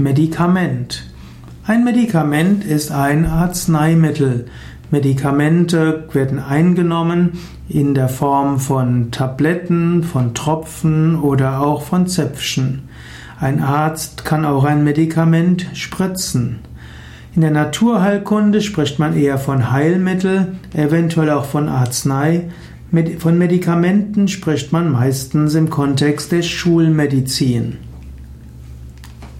Medikament. Ein Medikament ist ein Arzneimittel. Medikamente werden eingenommen in der Form von Tabletten, von Tropfen oder auch von Zäpfchen. Ein Arzt kann auch ein Medikament spritzen. In der Naturheilkunde spricht man eher von Heilmittel, eventuell auch von Arznei. Von Medikamenten spricht man meistens im Kontext der Schulmedizin.